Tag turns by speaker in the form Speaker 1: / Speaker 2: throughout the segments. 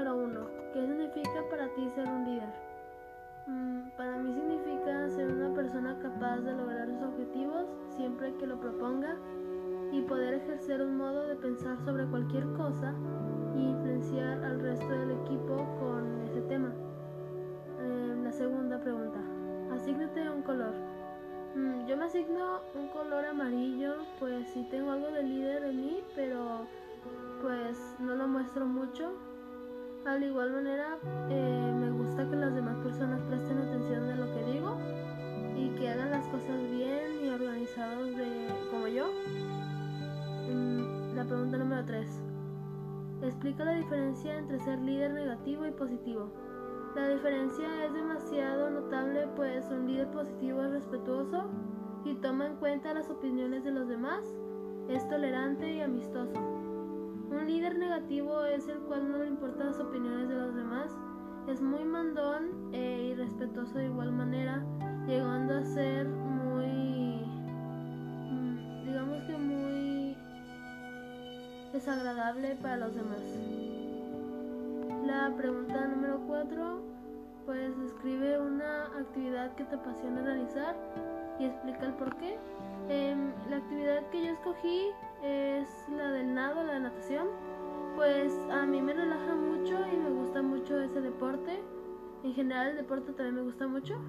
Speaker 1: número uno. ¿Qué significa para ti ser un líder? Mm, para mí significa ser una persona capaz de lograr sus objetivos siempre que lo proponga y poder ejercer un modo de pensar sobre cualquier cosa y influenciar al resto del equipo con ese tema. Eh, la segunda pregunta. Asígnate un color. Mm, yo me asigno un color amarillo, pues sí tengo algo de líder en mí, pero pues no lo muestro mucho al igual manera, eh, me gusta que las demás personas presten atención de lo que digo y que hagan las cosas bien y organizados de, como yo. Mm, la pregunta número 3. Explica la diferencia entre ser líder negativo y positivo. La diferencia es demasiado notable pues un líder positivo es respetuoso y toma en cuenta las opiniones de los demás, es tolerante y amistoso. Negativo es el cual no le importan las opiniones de los demás, es muy mandón e irrespetuoso de igual manera, llegando a ser muy, mm, digamos que muy desagradable para los demás. La pregunta número 4, pues escribe una actividad que te apasiona realizar y explica el por qué. Em, la actividad que yo escogí es la del nado, la de natación. Pues a mí me relaja mucho y me gusta mucho ese deporte. En general el deporte también me gusta mucho.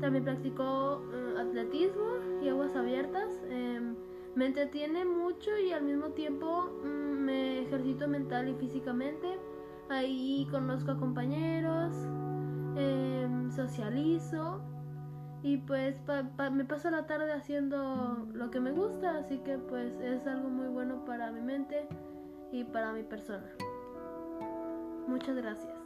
Speaker 1: También practico eh, atletismo y aguas abiertas. Em, me entretiene mucho y al mismo tiempo mm, me ejercito mental y físicamente. Ahí conozco a compañeros, em, socializo y pues me paso la tarde haciendo lo que me gusta, así que pues es algo muy bueno para mi mente y para mi persona. Muchas gracias.